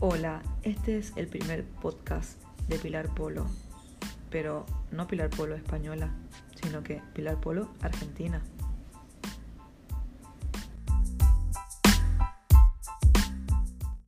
Hola, este es el primer podcast de Pilar Polo, pero no Pilar Polo española, sino que Pilar Polo argentina.